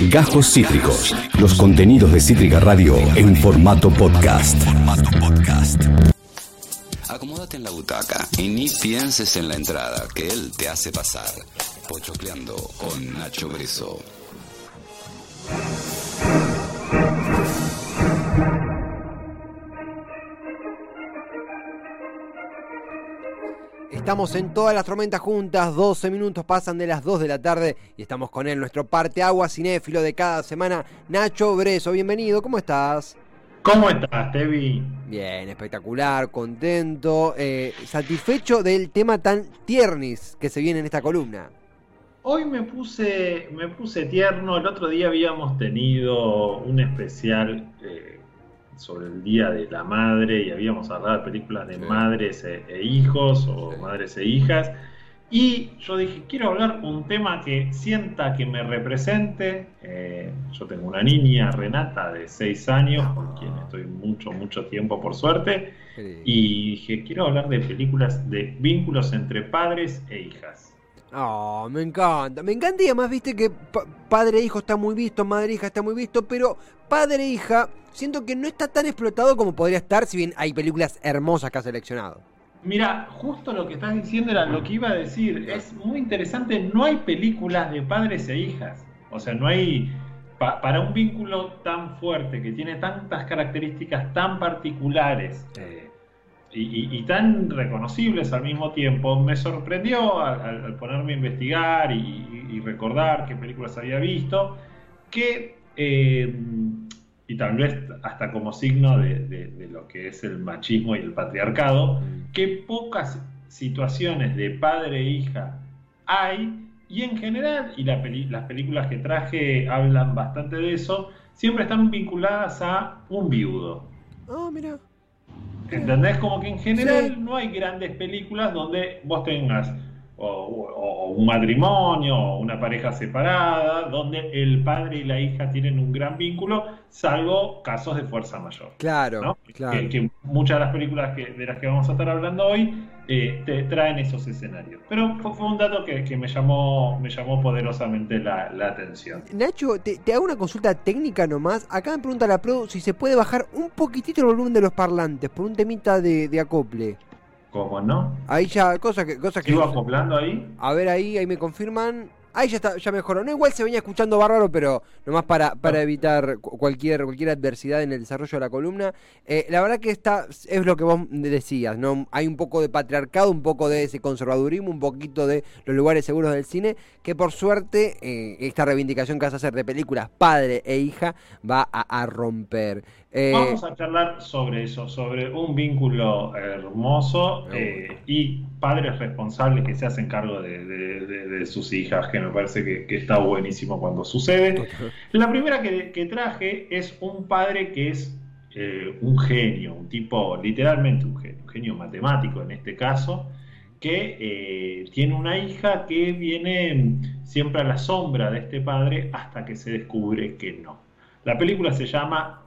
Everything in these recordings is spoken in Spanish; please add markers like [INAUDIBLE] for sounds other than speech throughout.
Gajos Cítricos. Los contenidos de Cítrica Radio en formato podcast. Acomódate en la butaca y ni pienses en la entrada, que él te hace pasar. Pochocleando con Nacho Breso. Estamos en todas las tormentas juntas, 12 minutos pasan de las 2 de la tarde y estamos con él, nuestro parte agua cinéfilo de cada semana, Nacho Breso. Bienvenido, ¿cómo estás? ¿Cómo estás, Tevi? Bien, espectacular, contento, eh, satisfecho del tema tan tiernis que se viene en esta columna. Hoy me puse, me puse tierno. El otro día habíamos tenido un especial eh, sobre el Día de la Madre y habíamos hablado de películas de madres e, e hijos o madres e hijas. Y yo dije, quiero hablar un tema que sienta que me represente. Eh, yo tengo una niña, Renata, de 6 años, con quien estoy mucho, mucho tiempo, por suerte. Y dije, quiero hablar de películas de vínculos entre padres e hijas. Oh, me encanta, me encanta y además viste que padre e hijo está muy visto, madre e hija está muy visto, pero padre e hija siento que no está tan explotado como podría estar si bien hay películas hermosas que ha seleccionado. Mira, justo lo que estás diciendo era lo que iba a decir. Es muy interesante, no hay películas de padres e hijas. O sea, no hay... para un vínculo tan fuerte, que tiene tantas características tan particulares eh, y, tan reconocibles al mismo tiempo, me sorprendió al, ponerme a investigar y, recordar qué películas había visto, que... Eh, y tal vez hasta como signo de, lo que es el machismo y el patriarcado, mm. que pocas situaciones de padre e hija hay, y en general, y las películas que traje hablan bastante de eso, siempre están vinculadas a un viudo. Oh, mira. ¿Entendés? Como que en general no hay grandes películas donde vos tengas o, un matrimonio o una pareja separada, donde el padre y la hija tienen un gran vínculo, salvo casos de fuerza mayor. Claro, claro. Que, muchas de las películas que, de las que vamos a estar hablando hoy eh, te traen esos escenarios. Pero fue, un dato que, me, llamó, me llamó poderosamente la, atención. Nacho, te, hago una consulta técnica nomás. Acá me pregunta la Pro si se puede bajar un poquitito el volumen de los parlantes por un temita de acople. ¿Cómo no? Ahí ya, cosas que... Cosas que ¿Sigo acoplando ahí? A ver ahí, ahí me confirman. Ahí ya está, ya mejoró. No, igual se venía escuchando bárbaro, pero nomás para, para evitar cualquier, cualquier adversidad en el desarrollo de la columna. Eh, la verdad que está, es lo que vos decías, ¿no? Hay un poco de patriarcado, un poco de ese conservadurismo, un poquito de los lugares seguros del cine, que por suerte eh, esta reivindicación que vas a hacer de películas padre e hija va a, romper. Eh, Vamos a charlar sobre eso, sobre un vínculo hermoso y padres responsables que se hacen cargo de, sus hijas, que me parece que, está buenísimo cuando sucede. La primera que, traje es un padre que es eh, un genio, un tipo, literalmente un genio, un genio matemático en este caso, que eh, tiene una hija que viene siempre a la sombra de este padre hasta que se descubre que no. La película se llama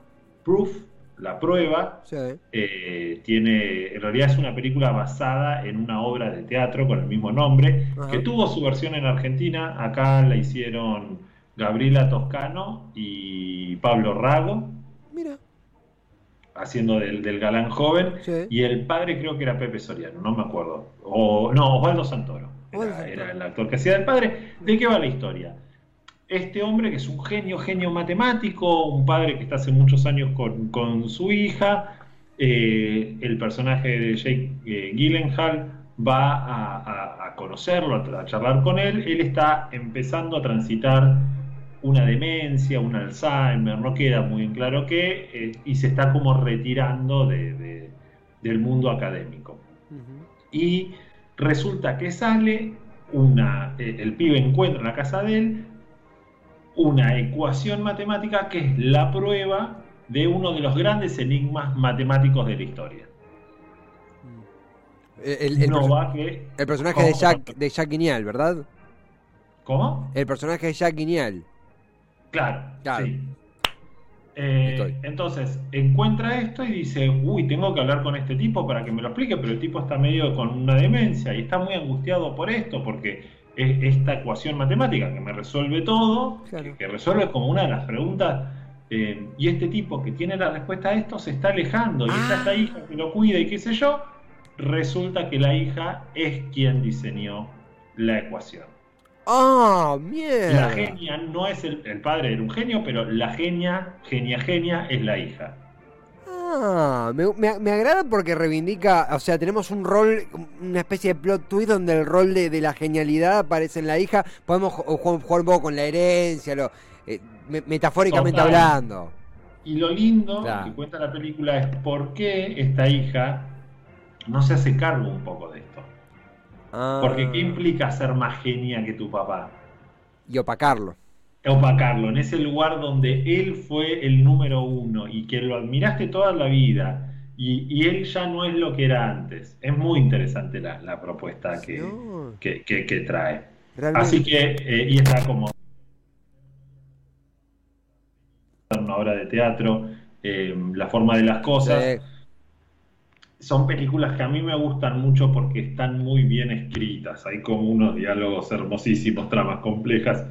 Proof la prueba eh, tiene, en realidad es una película basada en una obra de teatro con el mismo nombre, que tuvo su versión en Argentina, acá la hicieron Gabriela Toscano y Pablo Rago. Mira. Haciendo del, galán joven. Y el padre creo que era Pepe Soriano, no me acuerdo. O, no, Osvaldo Santoro. era el actor que hacía del padre. ¿De qué va la historia? Este hombre que es un genio, genio matemático, un padre que está hace muchos años con, su hija, eh, el personaje de Jake eh, Gyllenhaal va a, conocerlo, a, charlar con él, él está empezando a transitar una demencia, un Alzheimer, no queda muy en claro qué, eh, y se está como retirando del mundo académico. Y resulta que sale una, el pibe encuentra en la casa de él una ecuación matemática que es la prueba de uno de los grandes enigmas matemáticos de la historia. El, el, personaje de Jack, de Jack Guignal, ¿verdad? ¿Cómo? El personaje de Jack Guignal. Claro, sí. Eh, entonces, encuentra esto y dice, uy, tengo que hablar con este tipo para que me lo explique, pero el tipo está medio con una demencia y está muy angustiado por esto, porque esta ecuación matemática que me resuelve todo, que, resuelve como una de las preguntas. Eh, y este tipo que tiene la respuesta a esto se está alejando y está esta ah. hija que lo cuida y qué sé yo. Resulta que la hija es quien diseñó la ecuación. ¡Ah, mierda! La genia no es el, el padre, era un genio, pero la genia, genia, genia es la hija. Ah, me, agrada porque reivindica, o sea, tenemos un rol, una especie de plot twist donde el rol de, la genialidad aparece en la hija. Podemos jugar, un poco con la herencia, lo, eh, metafóricamente hablando. Y lo lindo que cuenta la película es por qué esta hija no se hace cargo un poco de esto. Porque ¿qué ah. implica ser más genia que tu papá? Y opacarlo opacarlo, en ese lugar donde él fue el número uno y que lo admiraste toda la vida y, él ya no es lo que era antes. Es muy interesante la, propuesta que, que, trae. Así que, eh, y está como una obra de teatro, eh, la forma de las cosas. Son películas que a mí me gustan mucho porque están muy bien escritas. Hay como unos diálogos hermosísimos, tramas complejas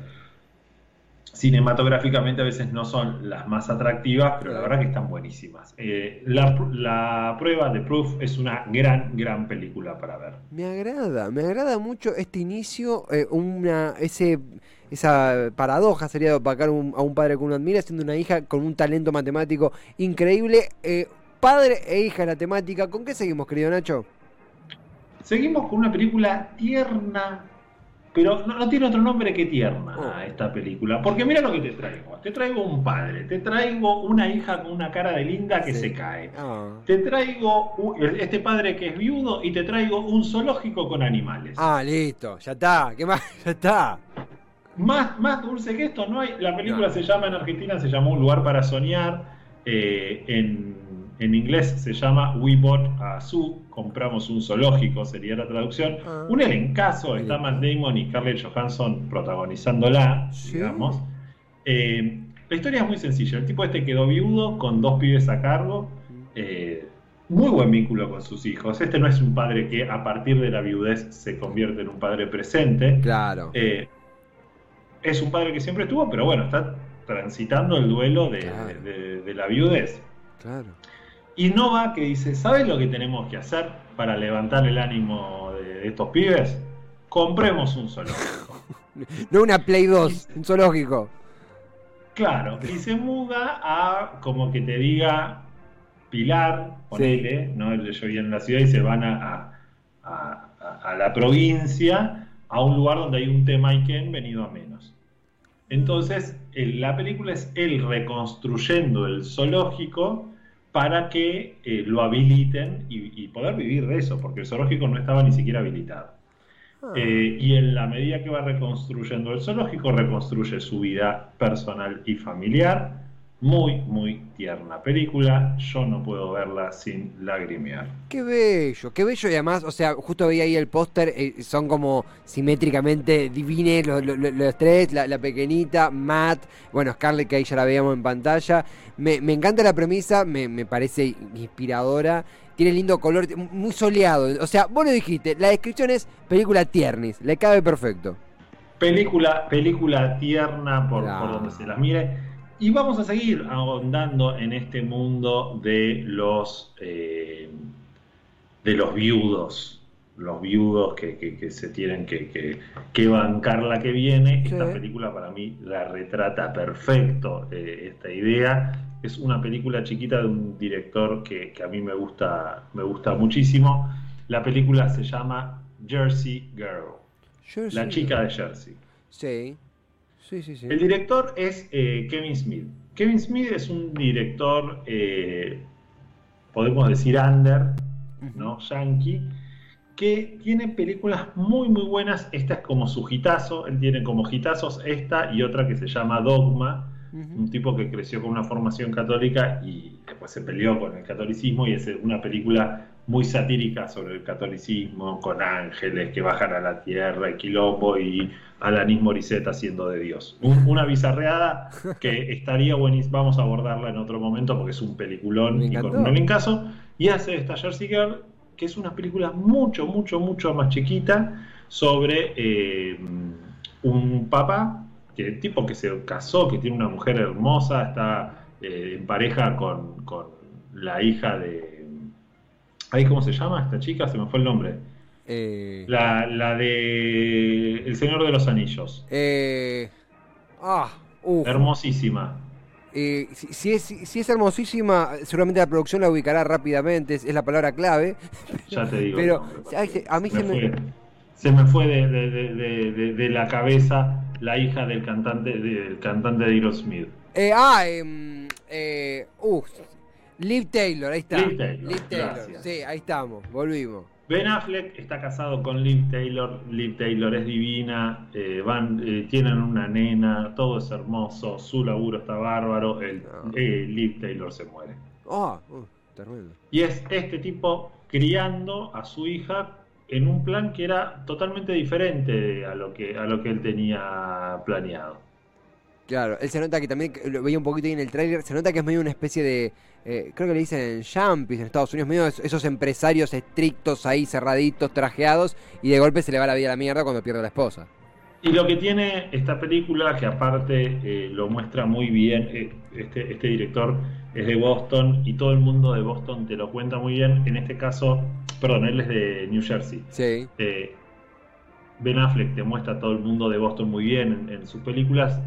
cinematográficamente a veces no son las más atractivas, pero la verdad que están buenísimas. Eh, la, prueba de Proof es una gran, gran película para ver. Me agrada, me agrada mucho este inicio, eh, una, ese, esa paradoja sería de opacar a un padre que uno admira, siendo una hija con un talento matemático increíble. Eh, padre e hija en la temática, ¿con qué seguimos, querido Nacho? Seguimos con una película tierna, pero no, tiene otro nombre que tierna oh. esta película. Porque mira lo que te traigo. Te traigo un padre, te traigo una hija con una cara de linda que se cae. Ah. Te traigo este padre que es viudo y te traigo un zoológico con animales. Ah, listo, ya está. ¿Qué más? [LAUGHS] Ya está. Más, más dulce que esto no hay. La película se llama en Argentina, se llamó Un lugar para soñar. Eh, en en inglés se llama We Bought a Zoo, compramos un zoológico, sería la traducción. Ah. Un elencazo, está Matt Damon y Scarlett Johansson protagonizándola, digamos. Eh, la historia es muy sencilla. El tipo este quedó viudo con dos pibes a cargo. Eh, muy buen vínculo con sus hijos. Este no es un padre que a partir de la viudez se convierte en un padre presente. Claro. Eh, es un padre que siempre estuvo, pero bueno, está transitando el duelo de, de la viudez. Claro. Innova que dice, ¿sabes lo que tenemos que hacer para levantar el ánimo de, estos pibes? Compremos un zoológico. [LAUGHS] no una Play 2, un zoológico. Claro, y se muda a, como que te diga, Pilar, ponele, ¿no? Yo viví en la ciudad y se van a, a, la provincia, a un lugar donde hay un tema Ken venido a menos. Entonces, la película es él reconstruyendo el zoológico para que eh, lo habiliten y, poder vivir de eso, porque el zoológico no estaba ni siquiera habilitado. Ah. Eh, y en la medida que va reconstruyendo el zoológico, reconstruye su vida personal y familiar, muy, muy tierna película. Yo no puedo verla sin lagrimear. Qué bello, qué bello. Y además, o sea, justo veía ahí el póster, eh, son como simétricamente divines los, tres: la, pequeñita, Matt, bueno, Scarlett, que ahí ya la veíamos en pantalla. Me, encanta la premisa, me, parece inspiradora. Tiene lindo color, muy soleado. O sea, vos lo dijiste, la descripción es película tiernis, le cabe perfecto. Película, película tierna por, por donde se la mire y vamos a seguir ahondando en este mundo de los, eh, de los viudos, los viudos que, se tienen que, bancar la que viene. Esta película para mí la retrata perfecto eh, esta idea. Es una película chiquita de un director que, a mí me gusta, me gusta muchísimo. La película se llama Jersey Girl, la chica de Jersey. Sí. El director es eh, Kevin Smith. Kevin Smith es un director, eh, podemos decir, under, ¿no? Yankee, que tiene películas muy, muy buenas. Esta es como su hitazo. Él tiene como hitazos esta y otra que se llama Dogma. Un tipo que creció con una formación católica y después se peleó con el catolicismo y es una película muy satírica sobre el catolicismo, con ángeles que bajan a la tierra, y quilombo y Alanis Morissette haciendo de Dios. una bizarreada que [LAUGHS] estaría buenísima, vamos a abordarla en otro momento porque es un peliculón y con un caso Y hace esta Jersey Girl, que es una película mucho, mucho, mucho más chiquita, sobre eh, un papá, que tipo que se casó, que tiene una mujer hermosa, está eh, en pareja con, con, la hija de... ¿Ahí cómo se llama esta chica? Se me fue el nombre. Eh... La, la, de El Señor de los Anillos. Eh... Ah, Hermosísima. Eh, si, es, si, es, hermosísima, seguramente la producción la ubicará rápidamente, es, la palabra clave. [LAUGHS] Ya te digo. Pero a mí se me... Se me fue de, de, de, la cabeza la hija del cantante, del cantante de Aerosmith. Eh, ah, eh, eh, uh, Liv Taylor, ahí está. Liv Taylor. Liv Taylor. Sí, ahí estamos, volvimos. Ben Affleck está casado con Liv Taylor. Liv Taylor es divina. Eh, van, eh, tienen una nena. Todo es hermoso. Su laburo está bárbaro. El, ah. eh, Liv Taylor se muere. Ah, uh, terrible. Y es este tipo criando a su hija en un plan que era totalmente diferente a lo que, a lo que él tenía planeado. Claro, él se nota que también, lo veía un poquito ahí en el tráiler, se nota que es medio una especie de, eh, creo que le dicen en Champis en Estados Unidos, medio esos empresarios estrictos ahí, cerraditos, trajeados, y de golpe se le va la vida a la mierda cuando pierde a la esposa. Y lo que tiene esta película, que aparte eh, lo muestra muy bien, eh, este, este director es de Boston y todo el mundo de Boston te lo cuenta muy bien, en este caso, perdón, él es de New Jersey. Sí. ben Affleck te muestra a todo el mundo de Boston muy bien en sus películas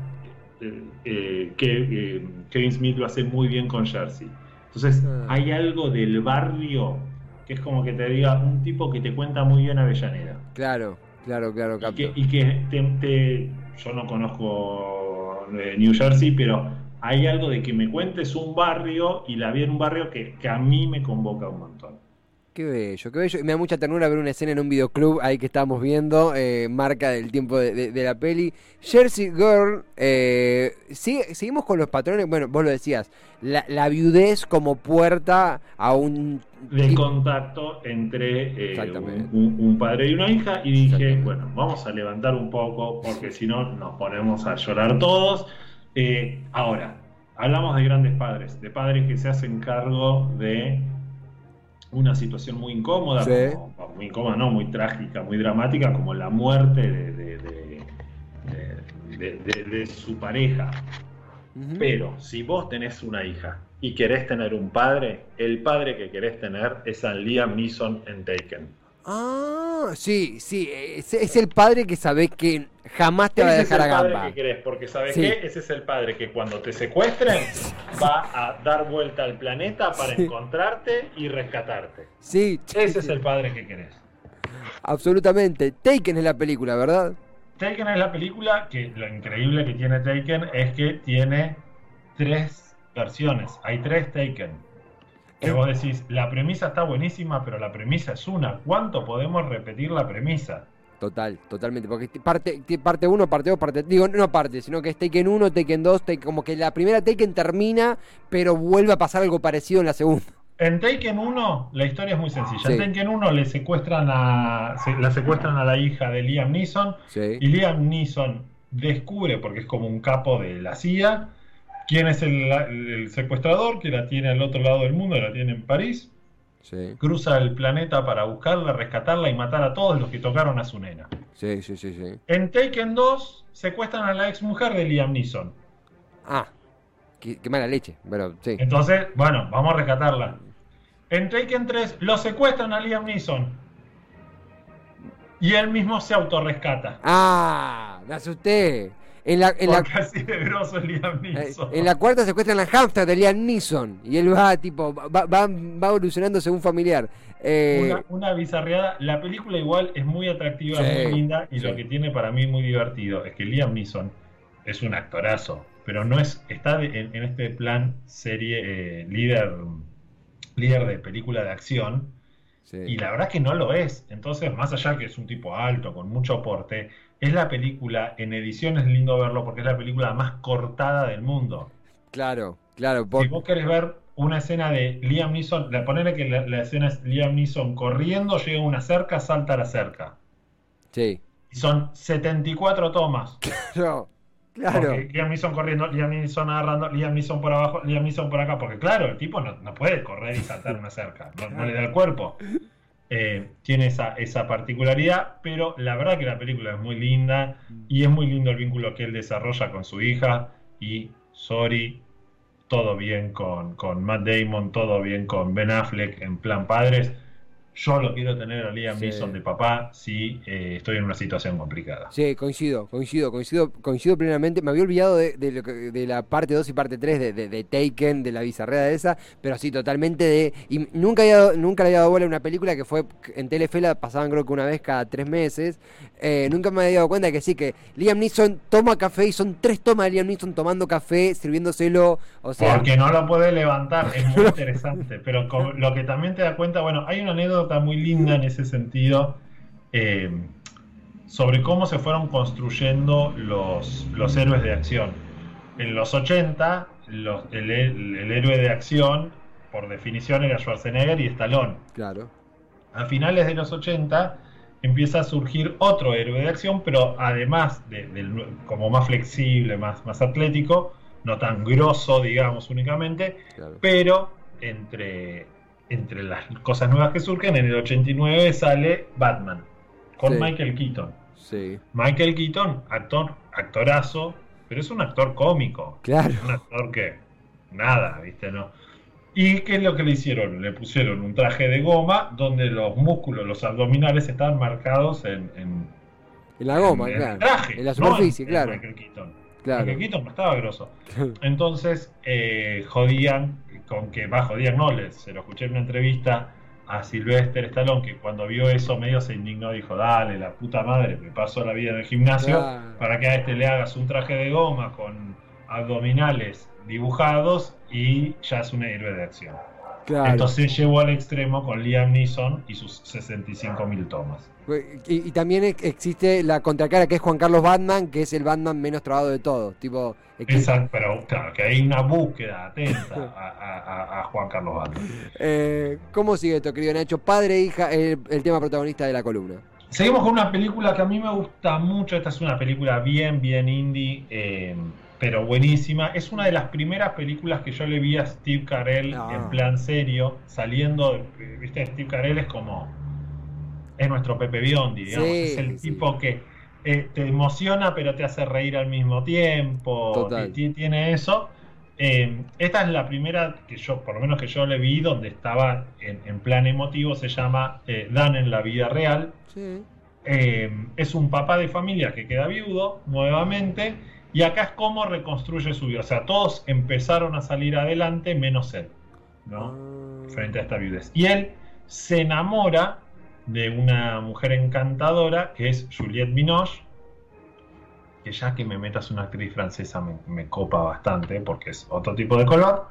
que Kevin Smith lo hace muy bien con Jersey. Entonces, ah. hay algo del barrio que es como que te diga un tipo que te cuenta muy bien Avellaneda. Claro, claro, claro. Y que, te, yo no conozco eh, New Jersey, pero hay algo de que me cuentes un barrio y la vi en un barrio que, que a mí me convoca un montón. Qué bello, qué bello. Y me da mucha ternura ver una escena en un videoclub ahí que estábamos viendo, eh, marca del tiempo de, la peli. Jersey Girl, eh, seguimos con los patrones, bueno, vos lo decías, la, viudez como puerta a un... De contacto entre eh, un, padre y una hija y dije, bueno, vamos a levantar un poco porque si no nos ponemos a llorar todos. ahora, hablamos de grandes padres, de padres que se hacen cargo de una situación muy incómoda, muy incómoda, no, muy trágica, muy dramática, como la muerte de, de, su pareja. Pero si vos tenés una hija y querés tener un padre, el padre que querés tener es a Liam Neeson en Taken. Ah, sí, sí, es, el padre que sabes que jamás te va a dejar a gamba. Es el padre que porque sabes qué, ese es el padre que cuando te secuestren va a dar vuelta al planeta para encontrarte y rescatarte. Sí, ese es el padre que querés. Absolutamente. Taken es la película, ¿verdad? Taken es la película que lo increíble que tiene Taken es que tiene tres versiones. Hay tres Taken. Que vos decís, la premisa está buenísima, pero la premisa es una. ¿Cuánto podemos repetir la premisa? Total, totalmente. Porque parte, parte 1, parte 2, parte. Digo, no parte, sino que es Taken 1, Taken 2, como que la primera Taken termina, pero vuelve a pasar algo parecido en la segunda. En Taken 1, la historia es muy sencilla. En Taken 1 le secuestran a, la secuestran a la hija de Liam Neeson. Y Liam Neeson descubre, porque es como un capo de la CIA, quién es el, secuestrador que la tiene al otro lado del mundo, la tiene en París. Cruza el planeta para buscarla, rescatarla y matar a todos los que tocaron a su nena. Sí, sí, sí, sí. En Taken 2 secuestran a la ex mujer de Liam Neeson. Ah, qué, mala leche. Pero, sí. Entonces, bueno, vamos a rescatarla. En Taken 3 lo secuestran a Liam Neeson. Y él mismo se autorrescata. Ah, me asusté. En la, en la, Liam eh, Neeson. En la cuarta secuestran la hamster de Liam Neeson. Y él va, tipo, va, va, va evolucionando según familiar. Eh, una, bizarreada. La película igual es muy atractiva, muy linda. Y lo que tiene para mí muy divertido es que Liam Neeson es un actorazo. Pero no es. Está en, este plan serie eh, líder, líder de película de acción. Y la verdad que no lo es. Entonces, más allá que es un tipo alto, con mucho aporte, es la película, en edición es lindo verlo porque es la película más cortada del mundo. Claro, claro. Si vos querés ver una escena de Liam Neeson, ponele que la, escena es Liam Neeson corriendo, llega a una cerca, salta a la cerca. Sí. Y son 74 tomas. [LAUGHS] Claro, claro. Porque Liam Neeson corriendo, Liam Neeson agarrando, Liam Neeson por abajo, Liam Neeson por acá. Porque claro, el tipo no, puede correr y saltar una [LAUGHS] cerca, no, le da el cuerpo. eh, tiene esa, esa particularidad, pero la verdad que la película es muy linda y es muy lindo el vínculo que él desarrolla con su hija y sorry, todo bien con, con Matt Damon, todo bien con Ben Affleck en plan padres yo lo quiero tener a Liam Neeson de papá si eh, estoy en una situación complicada. Sí, coincido, coincido, coincido, coincido plenamente. Me había olvidado de, de, la parte 2 y parte 3 de, de, Taken, de la bizarrea de esa, pero sí, totalmente de... Y nunca, había, nunca le había dado bola a una película que fue en Telefe, la pasaban creo que una vez cada tres meses. Eh, nunca me había dado cuenta de que sí, que Liam Neeson toma café y son tres tomas de Liam Neeson tomando café, sirviéndoselo. O sea... Porque no lo puede levantar, es muy [LAUGHS] interesante. pero lo que también te da cuenta, bueno, hay una anécdota muy linda en ese sentido eh, sobre cómo se fueron construyendo los, los héroes de acción. En los 80, los, el, héroe de acción, por definición, era Schwarzenegger y Stallone. Claro. A finales de los 80 empieza a surgir otro héroe de acción, pero además de, como más flexible, más, más atlético, no tan grosso, digamos, únicamente, pero entre entre las cosas nuevas que surgen, en el 89 sale Batman con Michael Keaton. Sí. Michael Keaton, actor, actorazo, pero es un actor cómico. Claro. Un actor que nada, ¿viste? No. ¿Y qué es lo que le hicieron? Le pusieron un traje de goma donde los músculos, los abdominales estaban marcados en, en, la goma, en, claro. el traje. En la superficie, claro. Michael Keaton. Claro. Michael Keaton no estaba grosso. [LAUGHS] Entonces, eh, jodían con que bajo Díaz Knowles, se lo escuché en una entrevista a Sylvester Stallone, que cuando vio eso medio se indignó, dijo, dale, la puta madre, me paso la vida en el gimnasio, para que a este le hagas un traje de goma con abdominales dibujados y ya es un héroe de acción. Entonces llevó al extremo con Liam Neeson y sus 65.000 tomas. Y, también existe la contracara que es Juan Carlos Batman, que es el Batman menos trabado de todos. Tipo, Exacto, pero claro, que hay una búsqueda atenta a, Juan Carlos Batman. Eh, ¿Cómo sigue esto, querido Nacho? Padre e hija, el, tema protagonista de la columna. Seguimos con una película que a mí me gusta mucho. Esta es una película bien, bien indie. Eh, pero buenísima. Es una de las primeras películas que yo le vi a Steve Carell ah. en plan serio, saliendo, viste, Steve Carell es como, es nuestro Pepe Biondi, digamos, es el tipo que eh, te emociona pero te hace reír al mismo tiempo, tiene eso. Eh, esta es la primera que yo, por lo menos que yo le vi, donde estaba en, plan emotivo, se llama eh, Dan en la vida real. es un papá de familia que queda viudo nuevamente y acá es cómo reconstruye su vida. O sea, todos empezaron a salir adelante menos él, ¿no? Ah. Frente a esta viudez. Y él se enamora de una mujer encantadora que es Juliette Binoche, que ya que me metas una actriz francesa me, copa bastante porque es otro tipo de color.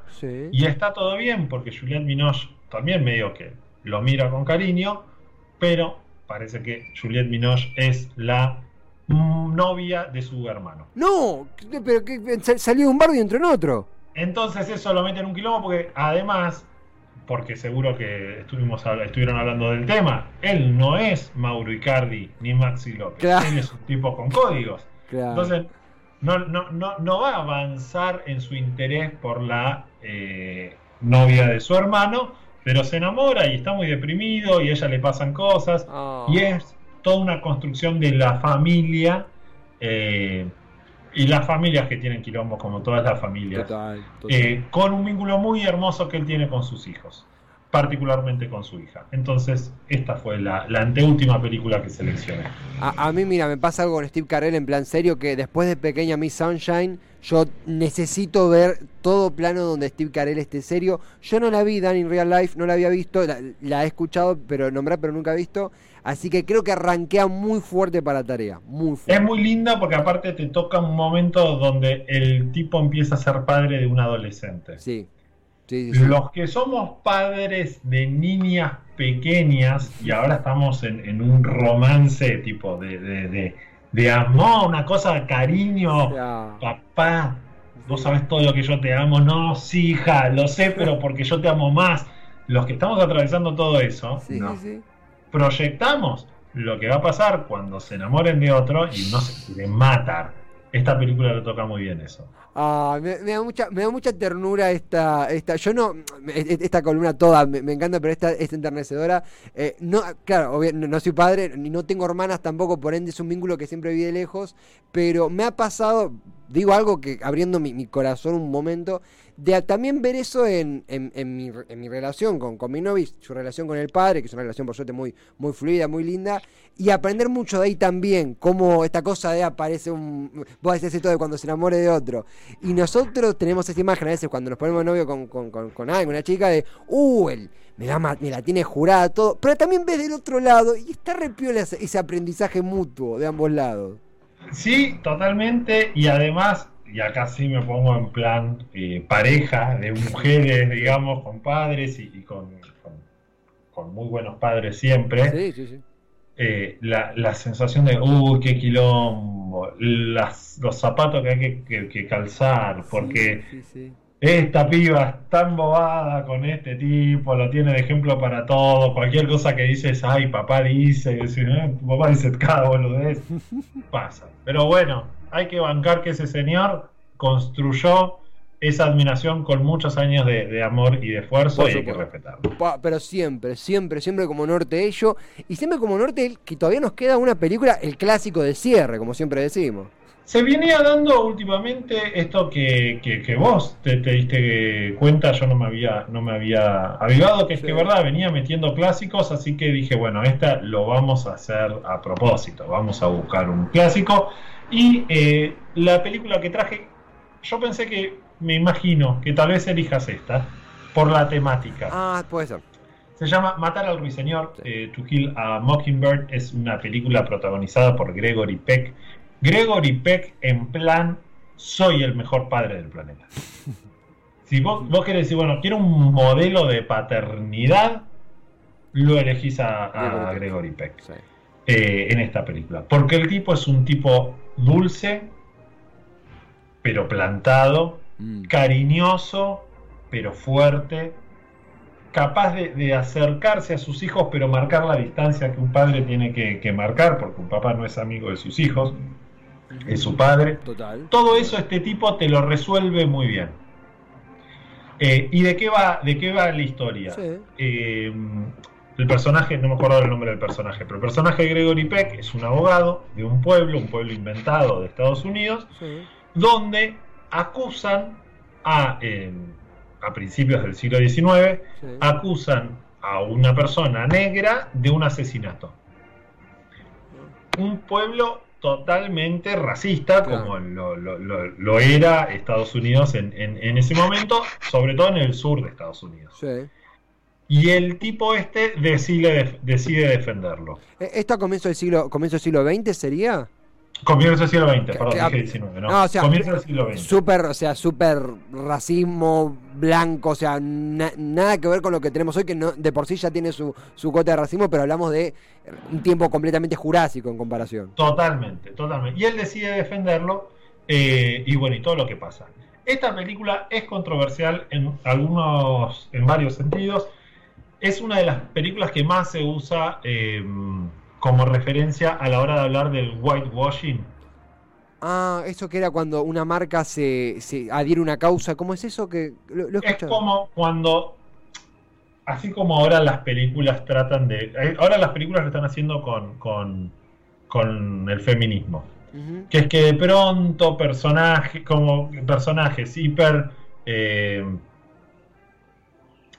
Y está todo bien porque Juliette Binoche también medio que lo mira con cariño, pero parece que Juliette Binoche es la novia de su hermano. No, pero que salió de un barrio y entró en otro. Entonces eso lo mete en un quilombo porque además, porque seguro que estuvimos estuvieron hablando del tema, él no es Mauro Icardi ni Maxi López. Él es un tipo con códigos. Entonces no, no, no, no, va a avanzar en su interés por la eh, novia de su hermano, pero se enamora y está muy deprimido y a ella le pasan cosas. Ah. Y es toda una construcción de la familia eh, y las familias que tienen quilombos, como todas las familias, eh, con un vínculo muy hermoso que él tiene con sus hijos, particularmente con su hija. Entonces, esta fue la, anteúltima película que seleccioné. A, mí, mira, me pasa algo con Steve Carell en plan serio, que después de Pequeña Miss Sunshine, yo necesito ver todo plano donde Steve Carell esté serio. Yo no la vi, Dan in Real Life, no la había visto, la, la he escuchado, pero nombrar, pero nunca he visto. Así que creo que arranquea muy fuerte para la tarea. Muy fuerte. Es muy linda porque aparte te toca un momento donde el tipo empieza a ser padre de un adolescente. Sí. Los que somos padres de niñas pequeñas y ahora estamos en, un romance tipo de, de, amor, una cosa de cariño, papá, vos sabes todo lo que yo te amo, no, sí, hija, lo sé, pero porque yo te amo más. Los que estamos atravesando todo eso, sí, sí proyectamos lo que va a pasar cuando se enamoren de otro y uno se quiere matar. esta película lo toca muy bien eso. Ah, me, da mucha, me da mucha ternura esta, esta, yo no, esta columna toda me, encanta, pero esta es enternecedora. Eh, no, claro, no, soy padre, ni no tengo hermanas tampoco, por ende es un vínculo que siempre vi de lejos, pero me ha pasado, digo algo que abriendo mi, corazón un momento, de también ver eso en, en, mi, en mi, relación con, con, mi novia, su relación con el padre, que es una relación por suerte muy, muy fluida, muy linda, y aprender mucho de ahí también, cómo esta cosa de aparece un... Vos decís esto de cuando se enamore de otro. Y nosotros tenemos esa imagen a veces cuando nos ponemos novio con, con, con, alguien, una chica de, uh, me la tiene jurada, todo, pero también ves del otro lado y está repiola ese, ese aprendizaje mutuo de ambos lados. Sí, totalmente, y además y acá sí me pongo en plan eh, pareja de mujeres, digamos, con padres y, con, con, muy buenos padres siempre. Sí, sí, sí. Eh, la, la, sensación de, uy, qué quilombo, las, los zapatos que hay que, calzar, porque esta piba es tan bobada con este tipo, lo tiene de ejemplo para todo, cualquier cosa que dices, ay, papá dice, papá dice cada boludez, [LAUGHS] pasa. Pero bueno, hay que bancar que ese señor construyó esa admiración con muchos años de, amor y de esfuerzo y hay que respetarlo. Pero siempre, siempre, siempre como norte ello y siempre como norte que todavía nos queda una película, el clásico de cierre, como siempre decimos. Se venía dando últimamente esto que, que, vos te, diste cuenta, yo no me había, no me había avivado, que es que verdad, venía metiendo clásicos, así que dije, bueno, esta lo vamos a hacer a propósito, vamos a buscar un clásico. Y eh, la película que traje, yo pensé que, me imagino, que tal vez elijas esta, por la temática. Ah, puede ser. Se llama Matar al Ruiseñor, eh, To Kill a Mockingbird, es una película protagonizada por Gregory Peck. Gregory Peck en plan, soy el mejor padre del planeta. Si vos, vos querés decir, bueno, quiero un modelo de paternidad, lo elegís a, Gregory, Peck eh, en esta película. Porque el tipo es un tipo dulce, pero plantado, mm. cariñoso, pero fuerte, capaz de, acercarse a sus hijos, pero marcar la distancia que un padre tiene que, marcar, porque un papá no es amigo de sus hijos, es su padre. Todo eso este tipo te lo resuelve muy bien. Eh, ¿Y de qué va, de qué va la historia? Eh, el personaje, no me acuerdo el nombre del personaje, pero el personaje de Gregory Peck es un abogado de un pueblo, un pueblo inventado de Estados Unidos, donde acusan a, a principios del siglo XIX, acusan a una persona negra de un asesinato. Un pueblo totalmente racista, como lo, era Estados Unidos en, en, ese momento, sobre todo en el sur de Estados Unidos. Sí y el tipo este decide, decide defenderlo. ¿E-, ¿Esto a comienzo del siglo, comienzo del siglo XX sería? Comienzo del siglo XX, perdón, dije XIX, no. o sea, comienzo del siglo XX. Super, o sea, super racismo blanco, o sea, nada que ver con lo que tenemos hoy, que no, de por sí ya tiene su, su de racismo, pero hablamos de un tiempo completamente jurásico en comparación. Totalmente, totalmente. Y él decide defenderlo, eh, y bueno, y todo lo que pasa. Esta película es controversial en algunos, en varios sentidos es una de las películas que más se usa eh, como referencia a la hora de hablar del whitewashing. Ah, eso que era cuando una marca se, se adhiere una causa. ¿Cómo es eso que lo, Es como cuando, así como ahora las películas tratan de, eh, ahora las películas lo están haciendo con, con, con el feminismo, que es que de pronto personajes como personajes hiper eh,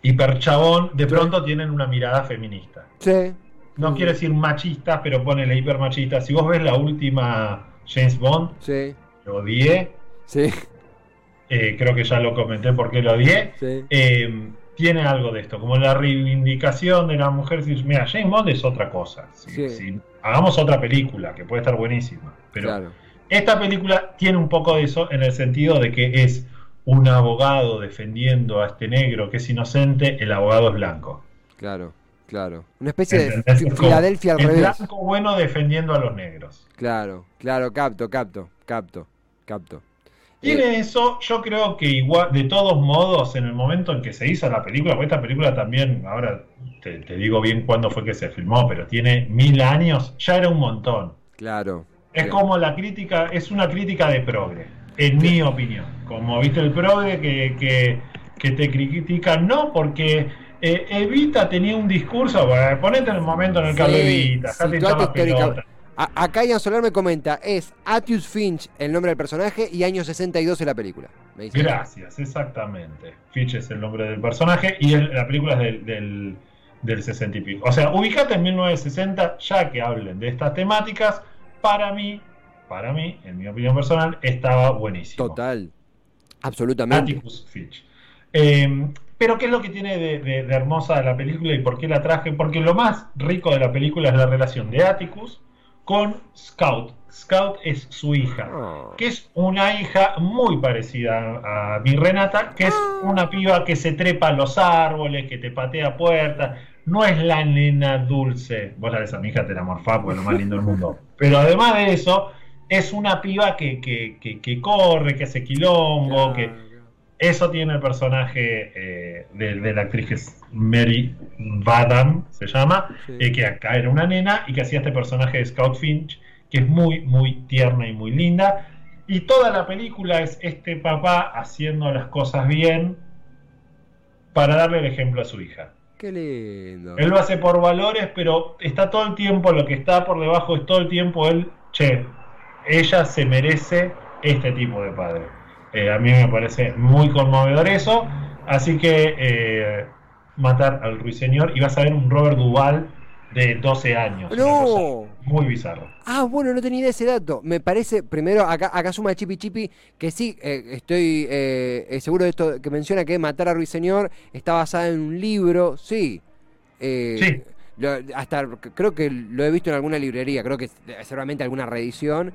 hiperchabón, de pronto tienen una mirada feminista. Sí. No quiere decir machista, pero ponele hipermachista. Si vos ves la última James Bond, sí. lo odié. Sí. Eh, creo que ya lo comenté porque lo odié. Eh, tiene algo de esto, como la reivindicación de la mujer. Mira, James Bond es otra cosa. hagamos otra película que puede estar buenísima. Pero esta película tiene un poco de eso en el sentido de que es un abogado defendiendo a este negro que es inocente, el abogado es blanco. Claro, claro. Una especie de Filadelfia al el blanco bueno defendiendo a los negros. Claro, claro, capto, capto, capto, capto. Tiene eso, yo creo que igual, de todos modos, en el momento en que se hizo la película, porque esta película también, ahora te, te digo bien cuándo fue que se filmó, pero tiene mil años, ya era un montón. Claro, Es como la crítica, es una crítica de progre, en mi opinión. Como viste el progre que, que, que te critican, no, porque eh, Evita tenía un discurso, ponete en el momento en el que Evita, acá Ian Solar me comenta, es Atius Finch el nombre del personaje y año 62 en la película. Gracias, exactamente. Finch es el nombre del personaje y la película es del, del, 60 y pico. O sea, ubicate en 1960, ya que hablen de estas temáticas, para mí, para mí, en mi opinión personal, estaba buenísimo. Total, absolutamente. Atticus Finch. Eh, pero ¿qué es lo que tiene de, hermosa la película y por qué la traje? Porque lo más rico de la película es la relación de Atticus con Scout. Scout es su hija, ah. que es una hija muy parecida a mi Renata, que es ah. una piba que se trepa a los árboles, que te patea puertas. No es la nena dulce. Vos la ves a mi hija, te la morfás, porque es lo más lindo del mundo. [LAUGHS] Pero además de eso, es una piba que, que, corre, que hace quilombo, que eso tiene el personaje eh, de, la actriz que es Mary Vadam, se llama, eh, que acá era una nena y que hacía este personaje de Scout Finch, que es muy, muy tierna y muy linda. Y toda la película es este papá haciendo las cosas bien para darle el ejemplo a su hija. Qué lindo. Él lo hace por valores, pero está todo el tiempo, lo que está por debajo es todo el tiempo él, che, ella se merece este tipo de padre. Eh, a mí me parece muy conmovedor eso. Así que eh, matar al ruiseñor y vas a ver un Robert Duval de 12 años. No. Muy bizarro. Ah, bueno, no tenía ese dato. Me parece, primero, acá, acá suma Chipi Chipi, que sí, eh, estoy seguro de esto que menciona que Matar a Ruiseñor está basada en un libro, sí. sí. hasta creo que lo he visto en alguna librería, creo que seguramente alguna reedición.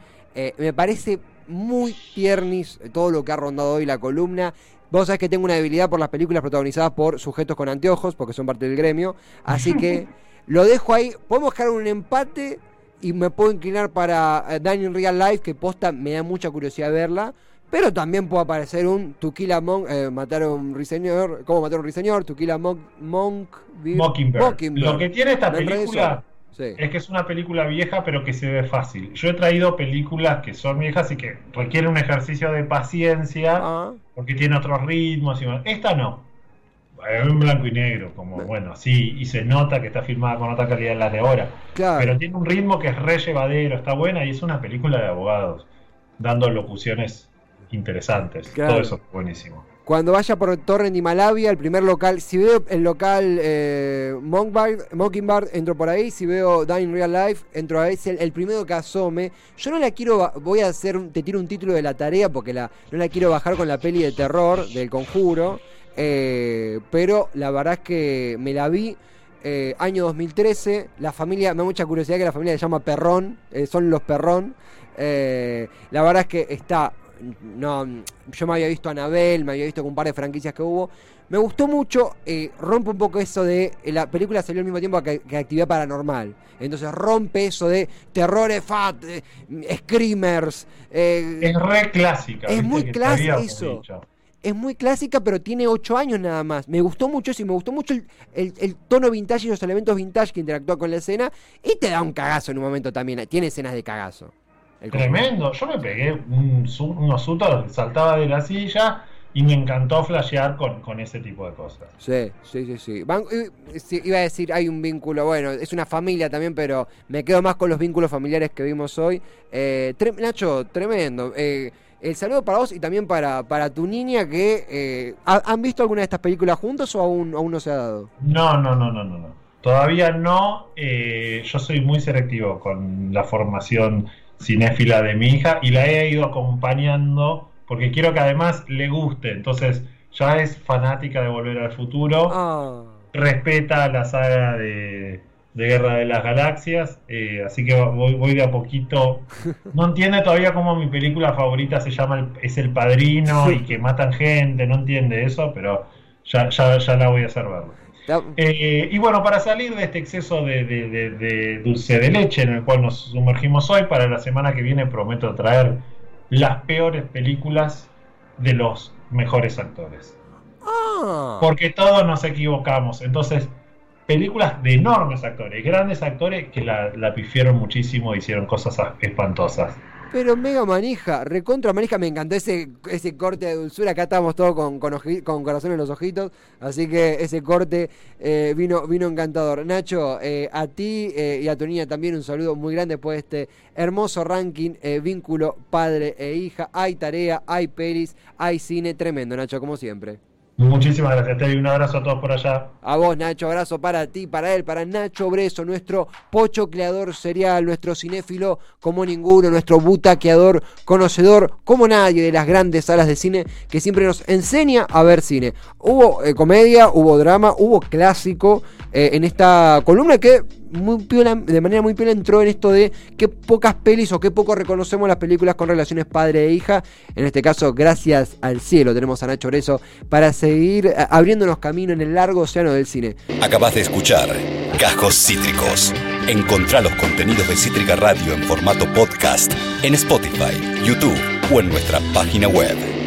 Me parece muy tiernis todo lo que ha rondado hoy la columna. Vos sabés que tengo una debilidad por las películas protagonizadas por sujetos con anteojos, porque son parte del gremio. Así que [LAUGHS] lo dejo ahí. Podemos dejar un empate y me puedo inclinar para eh, Daniel Real Life, que posta me da mucha curiosidad verla. Pero también puede aparecer un Tuquila Monk, eh, matar a un ruiseñor, ¿cómo matar a un ruiseñor? Tuquila Monk, Monk Mockingbird. Lo que tiene esta película es que es una película vieja, pero que se ve fácil. Yo he traído películas que son viejas y que requieren un ejercicio de paciencia, ah. porque tiene otros ritmos. Y... Esta no. Es en blanco y negro, como bueno, sí, y se nota que está filmada con otra calidad en las de ahora. Pero tiene un ritmo que es re llevadero, está buena y es una película de abogados, dando locuciones interesantes. Todo eso es buenísimo. Cuando vaya por Torrent y Malavia, el primer local, si veo el local eh, Mockingbird, entro por ahí. Si veo Dying Real Life, entro ahí. Es el, primero que asome. Yo no la quiero, voy a hacer, te tiro un título de la tarea porque la, no la quiero bajar con la peli de terror del conjuro. Eh, pero la verdad es que me la vi. Eh, año 2013, la familia, me da mucha curiosidad que la familia se llama Perrón, son los Perrón. la verdad es que está no, yo me había visto a Anabel, me había visto con un par de franquicias que hubo. Me gustó mucho, eh, rompe un poco eso de. Eh, la película salió al mismo tiempo que, Actividad Paranormal. Entonces rompe eso de terrores fat, eh, screamers. es re clásica. Es muy clásica eso. Es muy clásica, pero tiene 8 años nada más. Me gustó mucho eso y me gustó mucho el, tono vintage y los elementos vintage que interactúa con la escena. Y te da un cagazo en un momento también. Tiene escenas de cagazo. Tremendo, yo me pegué un, unos sustos, saltaba de la silla y me encantó flashear con, ese tipo de cosas. Sí, sí, sí, sí. Iba a decir, hay un vínculo, bueno, es una familia también, pero me quedo más con los vínculos familiares que vimos hoy. Eh, Nacho, tremendo. Eh, el saludo para vos y también para, para tu niña que... Eh, ¿Han visto alguna de estas películas juntos o aún, aún no se ha dado? No, no, no, no, no. no. Todavía no. yo soy muy selectivo con la formación cinéfila de mi hija y la he ido acompañando porque quiero que además le guste. Entonces ya es fanática de Volver al Futuro, ah. respeta la saga de, Guerra de las Galaxias, eh, así que voy, voy de a poquito. [LAUGHS] No entiende todavía cómo mi película favorita se llama Es el Padrino y que matan gente, no entiende eso, pero ya, ya, ya la voy a hacer verlo. Eh, y bueno, para salir de este exceso de, dulce de leche en el cual nos sumergimos hoy, para la semana que viene prometo traer las peores películas de los mejores actores. Ah. Porque todos nos equivocamos. Entonces, películas de enormes actores, grandes actores que la, la pifieron muchísimo, hicieron cosas espantosas. Pero mega manija, recontra manija, me encantó ese, ese corte de dulzura. Acá estamos todos con, con, corazón en los ojitos, así que ese corte eh, vino, vino encantador. Nacho, eh, a ti eh, y a tu niña también un saludo muy grande por este hermoso ranking, vínculo padre e hija. Hay tarea, hay peris, hay cine, tremendo, Nacho, como siempre. Muchísimas gracias, Te Un abrazo a todos por allá. A vos, Nacho. Abrazo para ti, para él, para Nacho Breso, nuestro pocho creador serial, nuestro cinéfilo como ninguno, nuestro butaqueador, conocedor como nadie de las grandes salas de cine que siempre nos enseña a ver cine. Hubo eh, comedia, hubo drama, hubo clásico eh, en esta columna que de manera muy piola entró en esto de qué pocas pelis o qué poco reconocemos las películas con relaciones padre e hija. En este caso, gracias al cielo, tenemos a Nacho Breso para seguir eh, abriéndonos camino en el largo océano del cine. Acabas de escuchar Cajos Cítricos. Encontrá los contenidos de Cítrica Radio en formato podcast en Spotify, YouTube o en nuestra página web.